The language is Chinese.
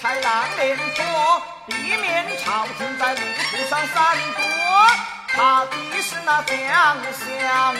才让连颇避免朝廷在路途上散躲，怕的是那将相